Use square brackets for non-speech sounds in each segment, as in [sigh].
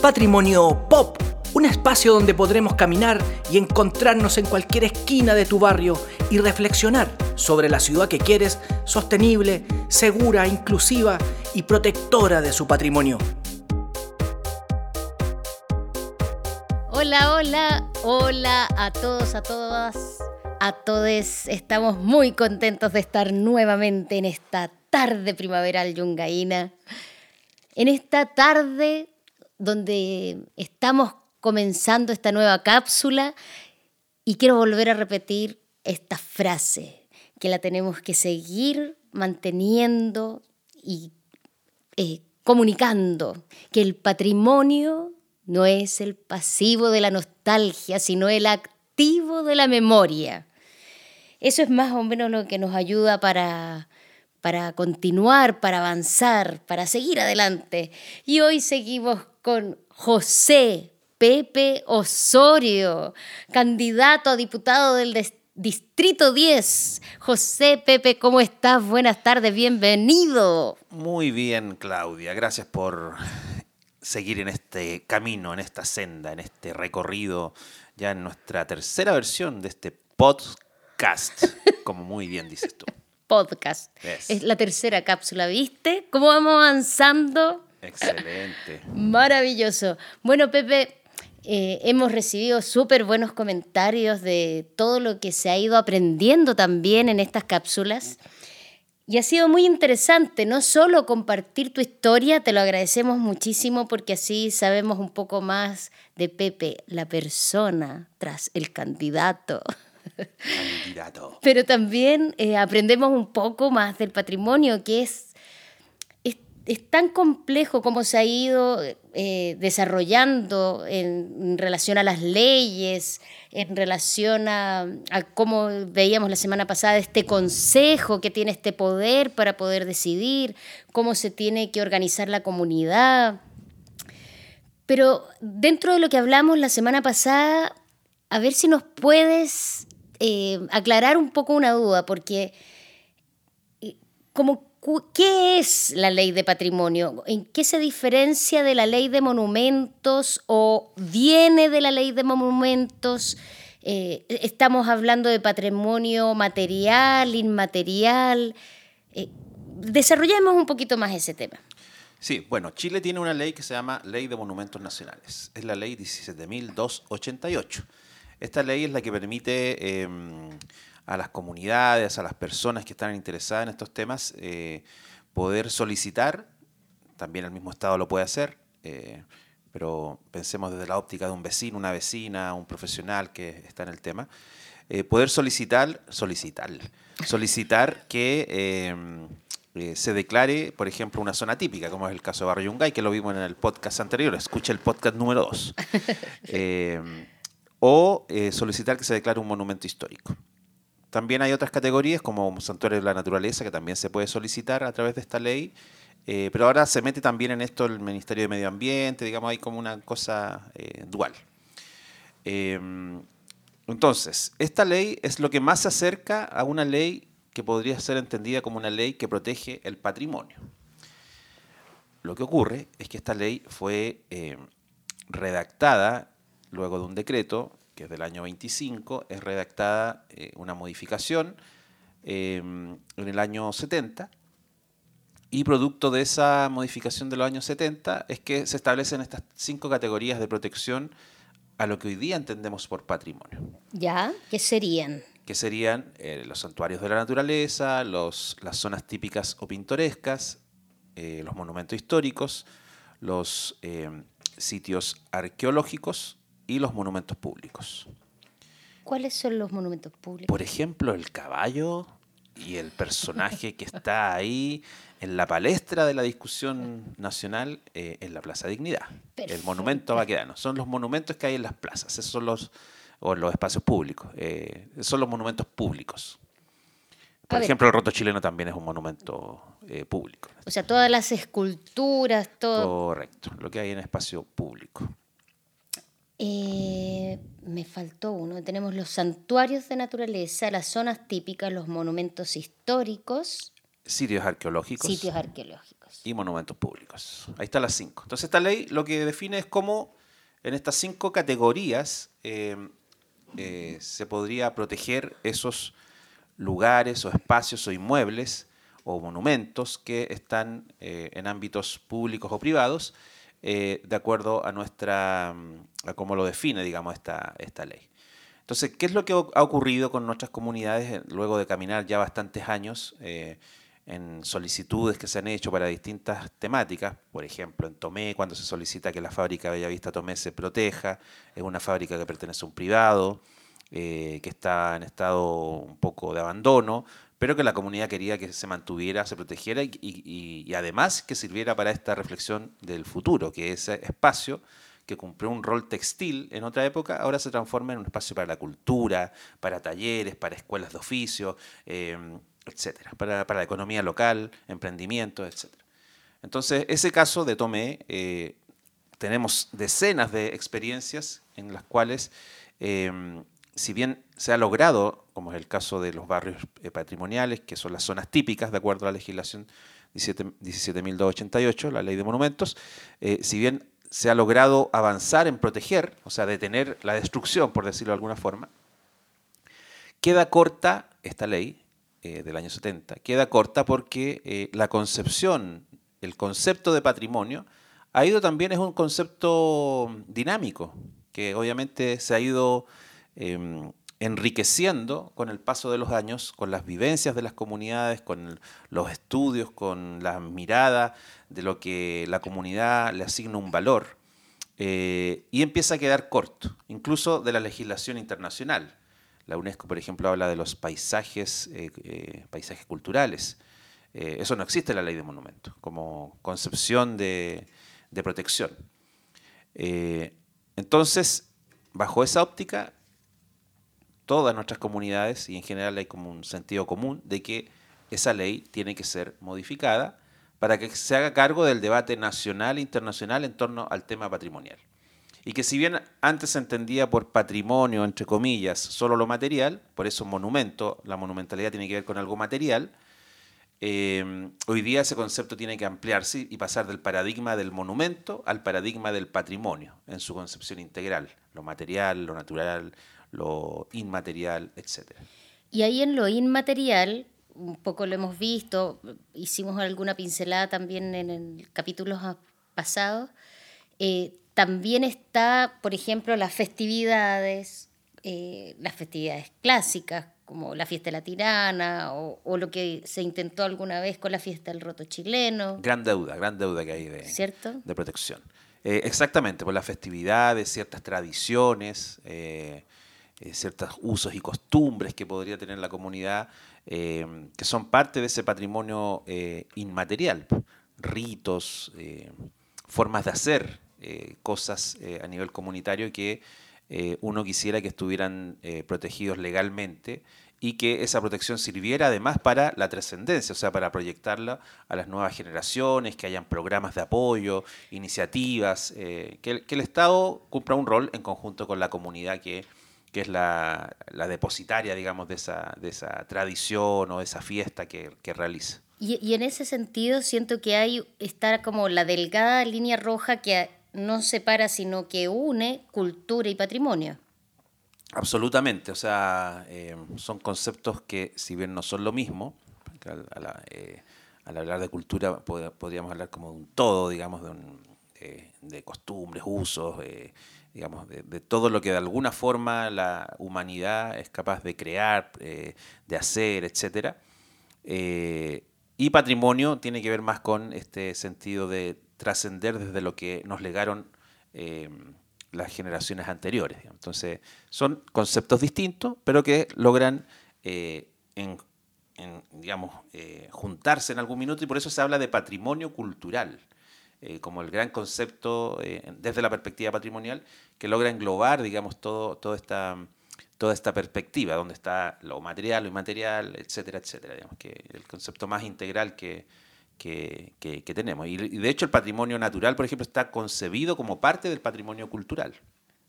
Patrimonio Pop, un espacio donde podremos caminar y encontrarnos en cualquier esquina de tu barrio y reflexionar sobre la ciudad que quieres, sostenible, segura, inclusiva y protectora de su patrimonio. Hola, hola, hola a todos, a todas, a todos. Estamos muy contentos de estar nuevamente en esta tarde primaveral yungaína. En esta tarde donde estamos comenzando esta nueva cápsula y quiero volver a repetir esta frase, que la tenemos que seguir manteniendo y eh, comunicando, que el patrimonio no es el pasivo de la nostalgia, sino el activo de la memoria. Eso es más o menos lo que nos ayuda para, para continuar, para avanzar, para seguir adelante. Y hoy seguimos con José Pepe Osorio, candidato a diputado del Distrito 10. José Pepe, ¿cómo estás? Buenas tardes, bienvenido. Muy bien, Claudia. Gracias por seguir en este camino, en esta senda, en este recorrido, ya en nuestra tercera versión de este podcast, como muy bien dices tú. Podcast. Es la tercera cápsula, ¿viste? ¿Cómo vamos avanzando? Excelente. [laughs] Maravilloso. Bueno, Pepe, eh, hemos recibido súper buenos comentarios de todo lo que se ha ido aprendiendo también en estas cápsulas. Y ha sido muy interesante, no solo compartir tu historia, te lo agradecemos muchísimo porque así sabemos un poco más de Pepe, la persona tras el candidato. [laughs] Pero también eh, aprendemos un poco más del patrimonio, que es es tan complejo cómo se ha ido eh, desarrollando en, relación a las leyes, en relación a, a, cómo veíamos la semana pasada este consejo que tiene este poder para poder decidir, cómo se tiene que organizar la comunidad. Pero dentro de lo que hablamos la semana pasada, a ver si nos puedes eh, aclarar un poco una duda, porque eh, como ¿Qué es la ley de patrimonio? ¿En qué se diferencia de la ley de monumentos o viene de la ley de monumentos? Eh, estamos hablando de patrimonio material, inmaterial. Desarrollemos un poquito más ese tema. Sí, bueno, Chile tiene una ley que se llama Ley de Monumentos Nacionales. Es la ley 17.288. Esta ley es la que permite em, a las comunidades, a las personas que están interesadas en estos temas, eh, poder solicitar, también el mismo Estado lo puede hacer, eh, pero pensemos desde la óptica de un vecino, una vecina, un profesional que está en el tema, eh, poder solicitar, solicitar, solicitar que se declare, por ejemplo, una zona típica, como es el caso de Barrio Yungay, que lo vimos en el podcast anterior, escucha el podcast número 2, [laughs] o solicitar que se declare un monumento histórico. También hay otras categorías como santuarios de la naturaleza que también se puede solicitar a través de esta ley, eh, pero ahora se mete también en esto el Ministerio de Medio Ambiente, digamos, hay como una cosa eh, dual. Em, entonces, esta ley es lo que más se acerca a una ley que podría ser entendida como una ley que protege el patrimonio. Lo que ocurre es que esta ley fue eh, redactada luego de un decreto que es del año 25, es redactada eh, una modificación eh, en el año 70 y producto de esa modificación de los años 70 es que se establecen estas cinco categorías de protección a lo que hoy día entendemos por patrimonio. ¿Ya? ¿Qué serían? Que serían eh, los santuarios de la naturaleza, los, las zonas típicas o pintorescas, los monumentos históricos, los sitios arqueológicos, y los monumentos públicos. ¿Cuáles son los monumentos públicos? Por ejemplo, el caballo y el personaje que está ahí en la palestra de la discusión nacional eh, en la Plaza Dignidad. El monumento vaquedano. Son los monumentos que hay en las plazas, esos son los, o los espacios públicos, eh, son los monumentos públicos. Por ejemplo, el roto chileno también es un monumento eh, público. O sea, todas las esculturas, todo. Correcto, lo que hay en espacio público. Eh, me faltó uno. Tenemos los santuarios de naturaleza, las zonas típicas, los monumentos históricos. sitios arqueológicos. Sitios arqueológicos. Y monumentos públicos. Ahí están las cinco. Entonces esta ley lo que define es cómo en estas cinco categorías eh, eh, se podría proteger esos lugares o espacios o inmuebles o monumentos que están en ámbitos públicos o privados de acuerdo a nuestra a cómo lo define digamos esta, esta ley. Entonces, ¿qué es lo que ha ocurrido con nuestras comunidades luego de caminar ya bastantes años en solicitudes que se han hecho para distintas temáticas, por ejemplo, en Tomé, cuando se solicita que la fábrica Bellavista Tomé se proteja, es una fábrica que pertenece a un privado, eh, que está en estado un poco de abandono, pero que la comunidad quería que se mantuviera, se protegiera y, además que sirviera para esta reflexión del futuro, que ese espacio que cumplió un rol textil en otra época, ahora se transforma en un espacio para la cultura, para talleres, para escuelas de oficio, eh, etcétera, para, la economía local, emprendimiento, etcétera. Entonces, ese caso de Tomé, eh, tenemos decenas de experiencias en las cuales, eh, si bien se ha logrado, como es el caso de los barrios patrimoniales, que son las zonas típicas de acuerdo a la legislación 17.288, la ley de monumentos, si bien se ha logrado avanzar en proteger, o sea, detener la destrucción, por decirlo de alguna forma, queda corta esta ley eh, del año 70, queda corta porque eh, la concepción, el concepto de patrimonio, ha ido también, es un concepto dinámico, que obviamente se ha ido em, enriqueciendo con el paso de los años, con las vivencias de las comunidades, con los estudios, con la mirada de lo que la comunidad le asigna un valor, eh, y empieza a quedar corto, incluso de la legislación internacional. La UNESCO, por ejemplo, habla de los paisajes, eh, eh, paisajes culturales. eso no existe en la ley de monumentos, como concepción de, de protección. entonces, bajo esa óptica, todas nuestras comunidades y en general hay como un sentido común de que esa ley tiene que ser modificada para que se haga cargo del debate nacional e internacional en torno al tema patrimonial. Y que si bien antes se entendía por patrimonio, entre comillas, solo lo material, por eso monumento, la monumentalidad tiene que ver con algo material, eh, hoy día ese concepto tiene que ampliarse y pasar del paradigma del monumento al paradigma del patrimonio en su concepción integral, lo material, lo natural, lo inmaterial, etc. Y ahí en lo inmaterial, un poco lo hemos visto, hicimos alguna pincelada también en capítulos pasados, eh, también está, por ejemplo, las festividades, eh, las festividades clásicas, como la fiesta de la tirana o, lo que se intentó alguna vez con la fiesta del roto chileno. Gran deuda, gran deuda que hay de, ¿Cierto? de protección. Eh, exactamente, por las festividades, ciertas tradiciones, eh, ciertos usos y costumbres que podría tener la comunidad, eh, que son parte de ese patrimonio eh, inmaterial, ritos, formas de hacer cosas a nivel comunitario que uno quisiera que estuvieran protegidos legalmente y que esa protección sirviera además para la trascendencia, o sea, para proyectarla a las nuevas generaciones, que hayan programas de apoyo, iniciativas, que, el Estado cumpla un rol en conjunto con la comunidad que que es la, depositaria, digamos, de esa, de esa tradición o de esa fiesta que, realiza. Y, en ese sentido siento que hay, está como la delgada línea roja que no separa, sino que une cultura y patrimonio. Absolutamente, o sea, eh, son conceptos que si bien no son lo mismo, eh, al, hablar de cultura podríamos hablar como de un todo, digamos, de, un, de costumbres, usos, eh, digamos, de, todo lo que de alguna forma la humanidad es capaz de crear, eh, de hacer, etc. Eh, y patrimonio tiene que ver más con este sentido de trascender desde lo que nos legaron eh, las generaciones anteriores. Entonces, son conceptos distintos, pero que logran digamos, juntarse en algún minuto y por eso se habla de patrimonio cultural. Eh, como el gran concepto eh, desde la perspectiva patrimonial que logra englobar, digamos, todo, toda, esta, toda esta perspectiva, donde está lo material, lo inmaterial, etcétera, etcétera. Digamos, que el concepto más integral que, que, que, tenemos. Y, de hecho el patrimonio natural, por ejemplo, está concebido como parte del patrimonio cultural.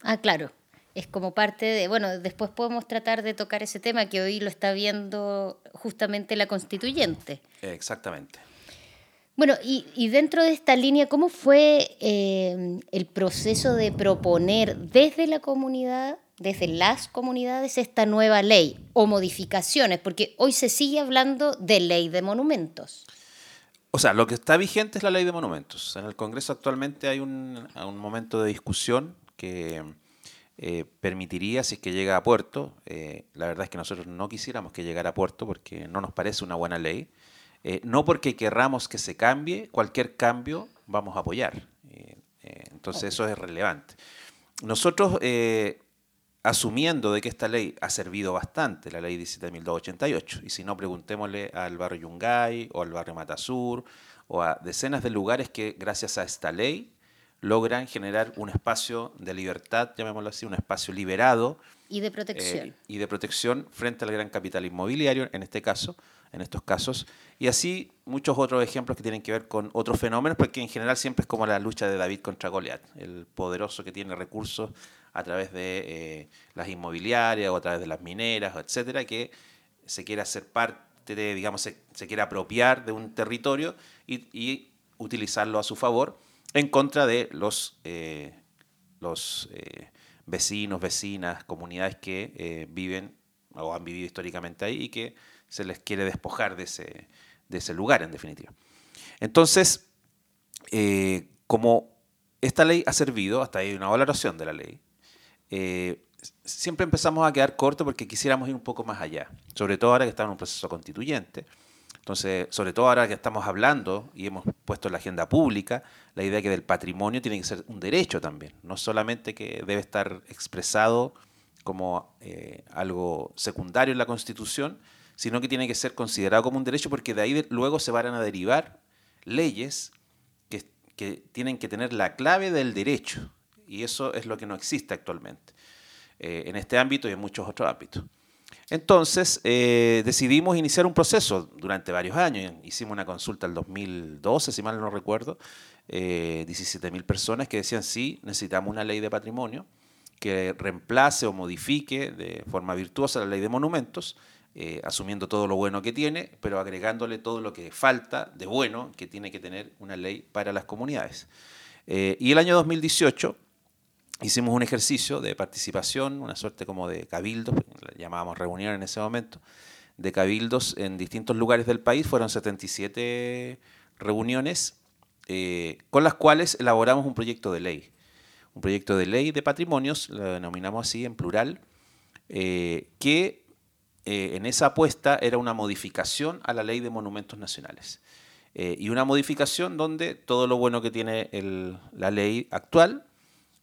Ah, claro. es como parte de, bueno, después podemos tratar de tocar ese tema que hoy lo está viendo justamente la constituyente. Exactamente. Bueno, y, dentro de esta línea, ¿cómo fue eh, el proceso de proponer desde la comunidad, desde las comunidades, esta nueva ley o modificaciones? Porque hoy se sigue hablando de ley de monumentos. O sea, lo que está vigente es la ley de monumentos. En el Congreso actualmente hay un, momento de discusión que eh, permitiría, si es que llega a puerto, eh, la verdad es que nosotros no quisiéramos que llegara a puerto porque no nos parece una buena ley, eh, no porque querramos que se cambie, cualquier cambio vamos a apoyar. Eh, eh, entonces eso es relevante. Nosotros, asumiendo de que esta ley ha servido bastante, la ley 17.288, y si no, preguntémosle al barrio Yungay o al barrio Matasur o a decenas de lugares que gracias a esta ley logran generar un espacio de libertad, llamémoslo así, un espacio liberado. Y de protección. y de protección frente al gran capital inmobiliario, en este caso, en estos casos. Y así muchos otros ejemplos que tienen que ver con otros fenómenos, porque en general siempre es como la lucha de David contra Goliat, el poderoso que tiene recursos a través de eh, las inmobiliarias o a través de las mineras, etcétera, que se quiere hacer parte de, digamos, se, quiere apropiar de un territorio y, utilizarlo a su favor en contra de los, eh, los eh, vecinos, vecinas, comunidades que viven o han vivido históricamente ahí y que se les quiere despojar de ese, de ese lugar, en definitiva. Entonces, eh, como esta ley ha servido, hasta ahí una valoración de la ley, eh, siempre empezamos a quedar corto porque quisiéramos ir un poco más allá, sobre todo ahora que estamos en un proceso constituyente. Entonces, sobre todo ahora que estamos hablando y hemos puesto en la agenda pública la idea que del patrimonio tiene que ser un derecho también, no solamente que debe estar expresado como eh, algo secundario en la Constitución, sino que tiene que ser considerado como un derecho porque de ahí luego se van a derivar leyes que, que, tienen que tener la clave del derecho. Y eso es lo que no existe actualmente eh, en este ámbito y en muchos otros ámbitos. Entonces, eh, decidimos iniciar un proceso durante varios años. Hicimos una consulta el 2012, si mal no recuerdo, eh, 17.000 personas que decían, sí, necesitamos una ley de patrimonio que reemplace o modifique de forma virtuosa la ley de monumentos eh, asumiendo todo lo bueno que tiene, pero agregándole todo lo que falta de bueno que tiene que tener una ley para las comunidades. Eh, y el año 2018 hicimos un ejercicio de participación, una suerte como de cabildos, llamábamos reunión en ese momento, de cabildos en distintos lugares del país, fueron 77 reuniones eh, con las cuales elaboramos un proyecto de ley. Un proyecto de ley de patrimonios, lo denominamos así en plural, que eh, en esa apuesta era una modificación a la ley de monumentos nacionales. Eh, y una modificación donde todo lo bueno que tiene la ley actual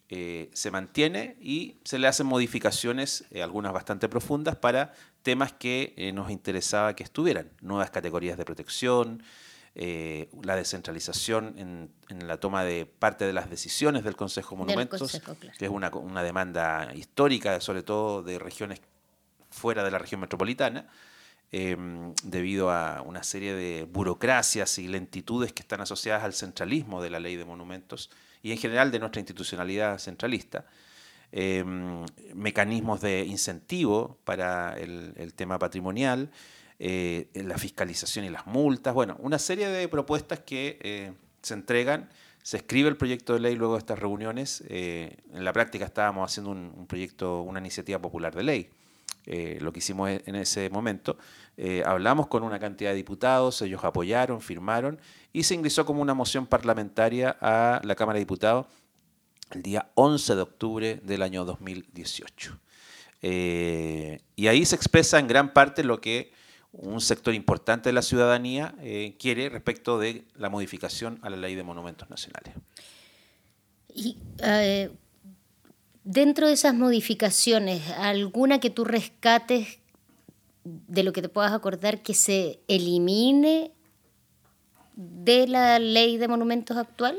eh, se mantiene y se le hacen modificaciones, algunas bastante profundas, para temas que nos interesaba que estuvieran. Nuevas categorías de protección, la descentralización en, la toma de parte de las decisiones del Consejo de Monumentos, que es una, una demanda histórica, sobre todo de regiones fuera de la región metropolitana, em, debido a una serie de burocracias y lentitudes que están asociadas al centralismo de la ley de monumentos y en general de nuestra institucionalidad centralista. Em, mecanismos de incentivo para el, tema patrimonial, eh, la fiscalización y las multas, bueno, una serie de propuestas que eh, se entregan, se escribe el proyecto de ley luego de estas reuniones, eh, en la práctica estábamos haciendo un proyecto, una iniciativa popular de ley. Eh, lo que hicimos e-, en ese momento. Eh, hablamos con una cantidad de diputados, ellos apoyaron, firmaron y se ingresó como una moción parlamentaria a la Cámara de Diputados el día 11 de octubre del año 2018. Eh, y ahí se expresa en gran parte lo que un sector importante de la ciudadanía quiere respecto de la modificación a la ley de monumentos nacionales. Y Dentro de esas modificaciones, ¿alguna que tú rescates de lo que te puedas acordar que se elimine de la ley de monumentos actual?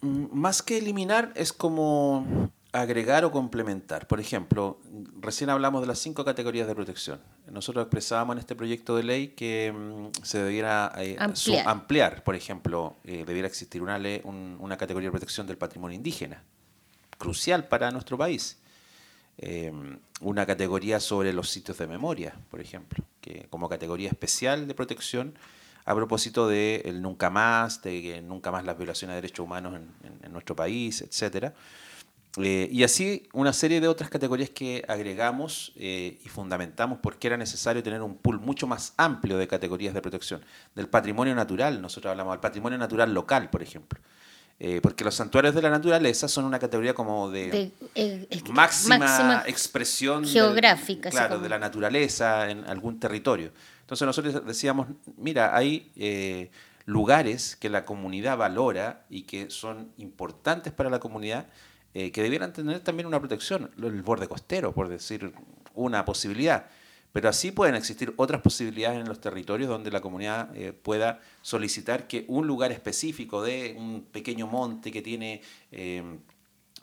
Más que eliminar, es como agregar o complementar. Por ejemplo, recién hablamos de las cinco categorías de protección. Nosotros expresábamos en este proyecto de ley que mm, se debiera eh, ampliar. Por ejemplo, eh, debiera existir una, ley, una categoría de protección del patrimonio indígena crucial para nuestro país. Eh, una categoría sobre los sitios de memoria, por ejemplo, que como categoría especial de protección a propósito de el nunca más, de que nunca más las violaciones de derechos humanos en, nuestro país, etcétera. Eh, y así una serie de otras categorías que agregamos eh, y fundamentamos porque era necesario tener un pool mucho más amplio de categorías de protección. Del patrimonio natural, nosotros hablamos del patrimonio natural local, por ejemplo. Eh, porque los santuarios de la naturaleza son una categoría como de, máxima, expresión geográfica claro, de la naturaleza en algún territorio. Entonces nosotros decíamos, mira, hay lugares que la comunidad valora y que son importantes para la comunidad eh, que debieran tener también una protección, el borde costero, por decir una posibilidad. Pero así pueden existir otras posibilidades en los territorios donde la comunidad eh, pueda solicitar que un lugar específico de un pequeño monte que tiene eh,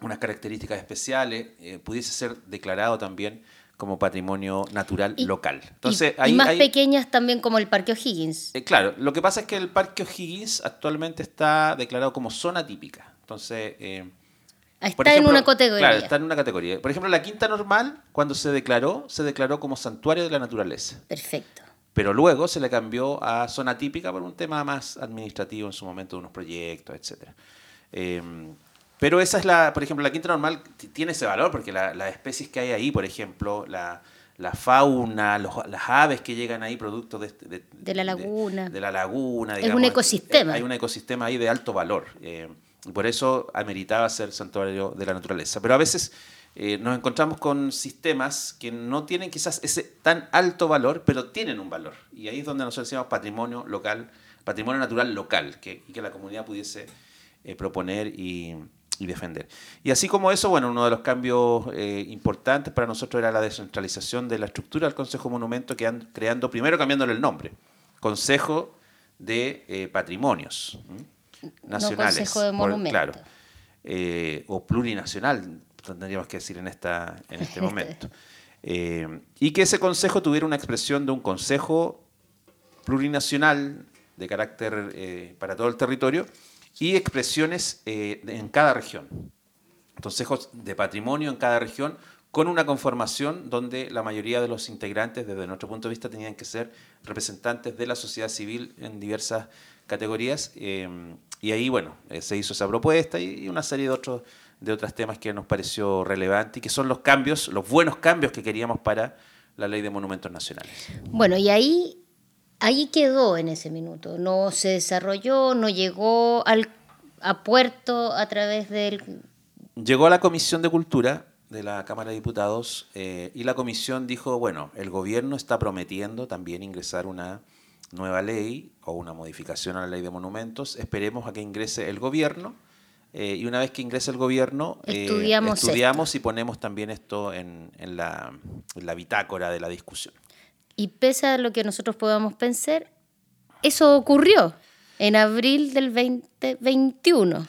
unas características especiales pudiese ser declarado también como patrimonio natural local. Entonces, y, más pequeñas también como el Parque O'Higgins. claro, lo que pasa es que el Parque O'Higgins actualmente está declarado como zona típica. Entonces, Está en una categoría. Claro, está en una categoría. Por ejemplo, la Quinta Normal, cuando se declaró, se declaró como santuario de la naturaleza. Perfecto. Pero luego se le cambió a zona típica por un tema más administrativo en su momento de unos proyectos, etc. Em, pero esa es la, por ejemplo, la Quinta Normal tiene ese valor porque las especies que hay ahí, por ejemplo, la, fauna, las aves que llegan ahí, producto de, de, la laguna. De, la laguna. es un ecosistema. Hay un ecosistema ahí de alto valor. Eh, por eso ameritaba ser santuario de la naturaleza. Pero a veces eh, nos encontramos con sistemas que no tienen quizás ese tan alto valor, pero tienen un valor. Y ahí es donde nosotros decimos patrimonio local, patrimonio natural local, que, y que la comunidad pudiese eh, proponer y, defender. Y así como eso, bueno, uno de los cambios eh, importantes para nosotros era la descentralización de la estructura del Consejo Monumento, que creando, primero cambiándole el nombre, Consejo de Patrimonios nacionales. No consejo de monumentos. claro. Eh, o plurinacional, tendríamos que decir en, esta, en este [laughs] momento. Eh, y que ese consejo tuviera una expresión de un consejo plurinacional de carácter eh, para todo el territorio y expresiones en cada región. Consejos de patrimonio en cada región con una conformación donde la mayoría de los integrantes, desde nuestro punto de vista, tenían que ser representantes de la sociedad civil en diversas categorías. Y ahí, bueno, eh, se hizo esa propuesta y una serie de otros de otros temas que nos pareció relevante y que son los cambios, los buenos cambios que queríamos para la ley de monumentos nacionales. Bueno, y ahí, ahí quedó en ese minuto, no se desarrolló, no llegó al, a puerto a través del... Llegó a la Comisión de Cultura de la Cámara de Diputados eh, y la comisión dijo, bueno, el gobierno está prometiendo también ingresar una nueva ley o una modificación a la ley de monumentos. Esperemos a que ingrese el gobierno eh, y una vez que ingrese el gobierno eh, estudiamos, estudiamos y ponemos también esto en, la, bitácora de la discusión. Y pese a lo que nosotros podamos pensar, eso ocurrió en abril del 2021.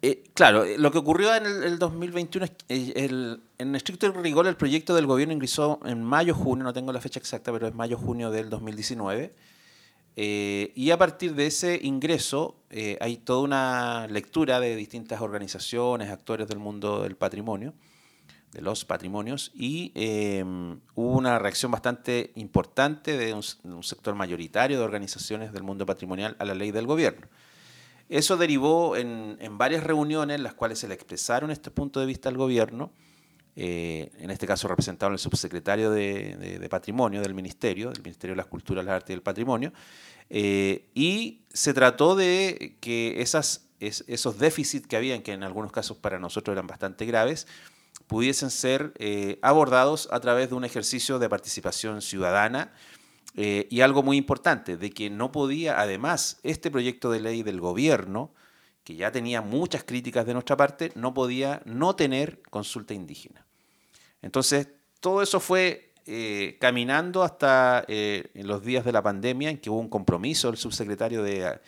Eh, claro, lo que ocurrió en el, 2021 es el, en estricto rigor el proyecto del gobierno ingresó en mayo-junio, no tengo la fecha exacta, pero es mayo-junio del 2019. Eh, y a partir de ese ingreso eh, hay toda una lectura de distintas organizaciones, actores del mundo del patrimonio, de los patrimonios, y em, hubo una reacción bastante importante de un, sector mayoritario de organizaciones del mundo patrimonial a la ley del gobierno. Eso derivó en, varias reuniones en las cuales se le expresaron este punto de vista al gobierno, eh, en este caso representado en el subsecretario de, Patrimonio del Ministerio, del Ministerio de las Culturas, las Artes y el Patrimonio, eh, y se trató de que esos déficits que habían, que en algunos casos para nosotros eran bastante graves, pudiesen ser eh, abordados a través de un ejercicio de participación ciudadana y algo muy importante, de que no podía, además, este proyecto de ley del gobierno, que ya tenía muchas críticas de nuestra parte, no podía no tener consulta indígena. Entonces, todo eso fue eh, caminando hasta eh, en los días de la pandemia, en que hubo un compromiso del subsecretario de,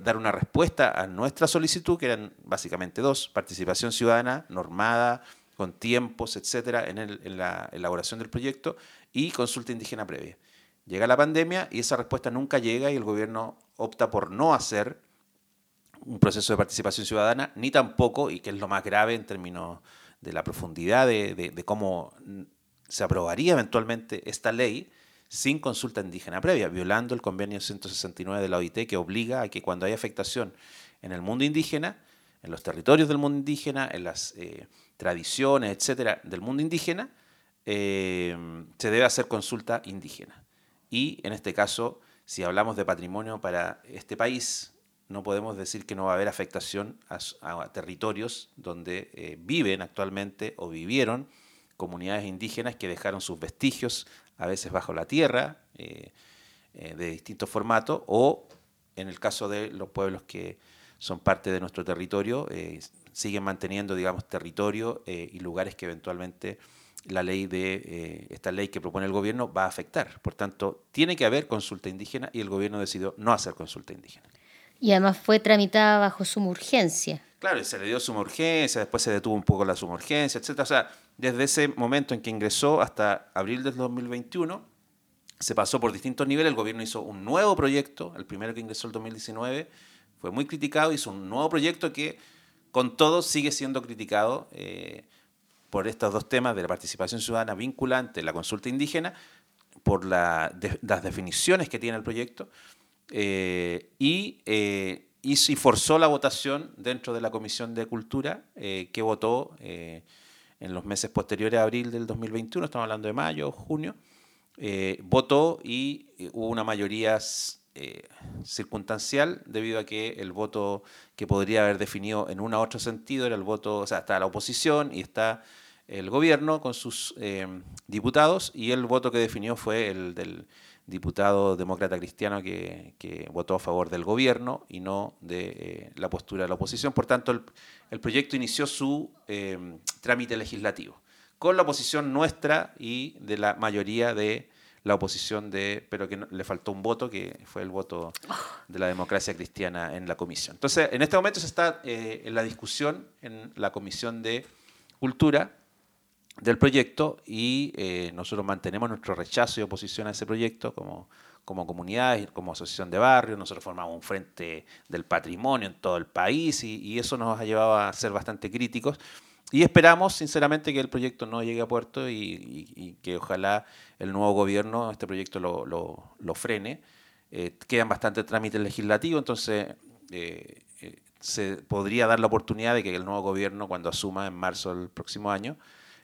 dar una respuesta a nuestra solicitud, que eran básicamente dos, participación ciudadana normada, con tiempos, etcétera, en, en la elaboración del proyecto, y consulta indígena previa. Llega la pandemia y esa respuesta nunca llega y el gobierno opta por no hacer un proceso de participación ciudadana, ni tampoco, y que es lo más grave en términos de la profundidad de, cómo se aprobaría eventualmente esta ley sin consulta indígena previa, violando el convenio 169 de la OIT que obliga a que cuando hay afectación en el mundo indígena, en los territorios del mundo indígena, en las eh, tradiciones, etcétera, del mundo indígena, eh, se debe hacer consulta indígena. Y en este caso, si hablamos de patrimonio para este país, no podemos decir que no va a haber afectación a, territorios donde eh, viven actualmente o vivieron comunidades indígenas que dejaron sus vestigios, a veces bajo la tierra, eh, eh, de distintos formatos, o en el caso de los pueblos que son parte de nuestro territorio, siguen manteniendo, digamos, territorio y lugares que eventualmente la ley de esta ley que propone el gobierno va a afectar. Por tanto, tiene que haber consulta indígena y el gobierno decidió no hacer consulta indígena. Y además fue tramitada bajo suma urgencia. Claro, se le dio suma urgencia, después se detuvo un poco la suma urgencia, etc. O sea, desde ese momento en que ingresó hasta abril del 2021, se pasó por distintos niveles. El gobierno hizo un nuevo proyecto, el primero que ingresó el 2019, fue muy criticado, hizo un nuevo proyecto que con todo sigue siendo criticado eh, por estos dos temas de la participación ciudadana vinculante, la consulta indígena, por las definiciones que tiene el proyecto eh, y, eh, y, forzó la votación dentro de la Comisión de Cultura, eh, que votó en los meses posteriores a abril del 2021, estamos hablando de mayo, junio, votó y hubo una mayoría circunstancial debido a que el voto que podría haber definido en un u otro sentido era el voto, o sea, está la oposición y está el gobierno con sus diputados y el voto que definió fue el del diputado demócrata cristiano que, votó a favor del gobierno y no de eh, la postura de la oposición. Por tanto, el, proyecto inició su eh, trámite legislativo con la oposición nuestra y de la mayoría de la oposición de, pero que le faltó un voto, que fue el voto de la democracia cristiana en la comisión. Entonces, en este momento se está eh, en la discusión en la comisión de cultura del proyecto y eh, nosotros mantenemos nuestro rechazo y oposición a ese proyecto como, como comunidad, como asociación de barrios. Nosotros formamos un frente del patrimonio en todo el país y, eso nos ha llevado a ser bastante críticos. Y esperamos, sinceramente, que el proyecto no llegue a puerto y, que ojalá el nuevo gobierno este proyecto lo, lo, frene. Eh, quedan bastantes trámites legislativos, entonces eh, se podría dar la oportunidad de que el nuevo gobierno, cuando asuma en marzo del próximo año,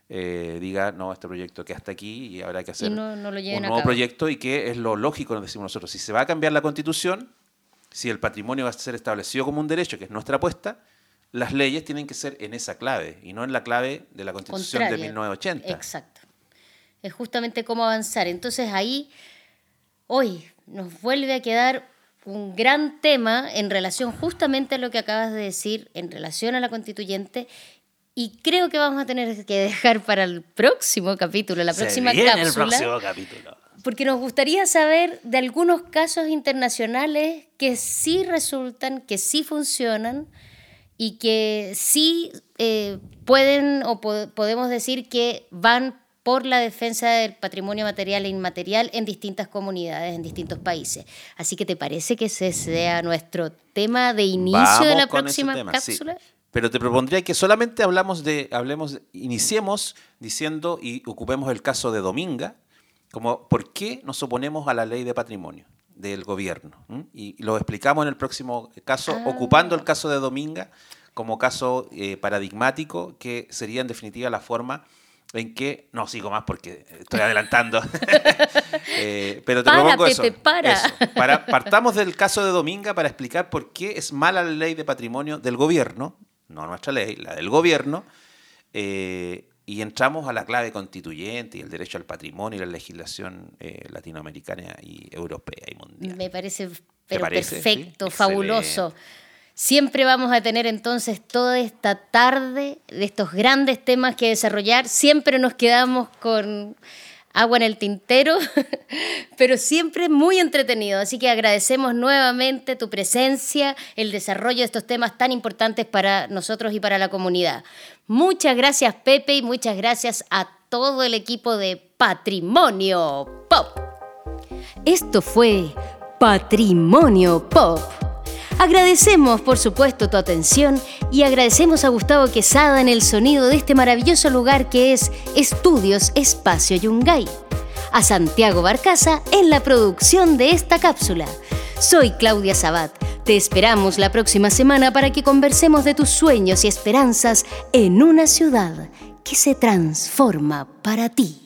eh, diga, no, este proyecto que hasta aquí y habrá que hacer un nuevo proyecto y que es lo lógico, nos decimos nosotros. Si se va a cambiar la constitución, si el patrimonio va a ser establecido como un derecho, que es nuestra apuesta, las leyes tienen que ser en esa clave y no en la clave de la constitución de 1980. Exacto. Es justamente cómo avanzar. Entonces ahí, hoy, nos vuelve a quedar un gran tema en relación justamente a lo que acabas de decir, en relación a la constituyente y creo que vamos a tener que dejar para el próximo capítulo, la próxima cápsula. el próximo capítulo. Porque nos gustaría saber de algunos casos internacionales que sí resultan, que sí funcionan y que sí eh, pueden o podemos decir que van por la defensa del patrimonio material e inmaterial en distintas comunidades, en distintos países. Así que, ¿te parece que ese sea nuestro tema de inicio de la próxima cápsula? Pero te propondría que solamente hablamos de, hablemos, iniciemos diciendo y ocupemos el caso de Dominga, como por qué nos oponemos a la ley de patrimonio del gobierno. Y lo explicamos en el próximo caso, ah. ocupando el caso de Dominga como caso eh, paradigmático, que sería en definitiva la forma en que, no sigo más porque estoy adelantando, [laughs] eh, pero te propongo eso, para. para. Partamos del caso de Dominga para explicar por qué es mala la ley de patrimonio del gobierno, no nuestra ley, la del gobierno, eh, y entramos a la clave constituyente y el derecho al patrimonio y la legislación eh, latinoamericana y europea y mundial. Me parece pero perfecto, fabuloso. Siempre vamos a tener entonces toda esta tarde de estos grandes temas que desarrollar. Siempre nos quedamos con agua en el tintero, [laughs] pero siempre muy entretenido. Así que agradecemos nuevamente tu presencia, el desarrollo de estos temas tan importantes para nosotros y para la comunidad. Muchas gracias Pepe y muchas gracias a todo el equipo de Patrimonio Pop. Esto fue Patrimonio Pop Agradecemos, por supuesto, tu atención y agradecemos a Gustavo Quesada en el sonido de este maravilloso lugar que es Estudios Espacio Yungay. A Santiago Barcaza en la producción de esta cápsula. Soy Claudia Sabat. Te esperamos la próxima semana para que conversemos de tus sueños y esperanzas en una ciudad que se transforma para ti.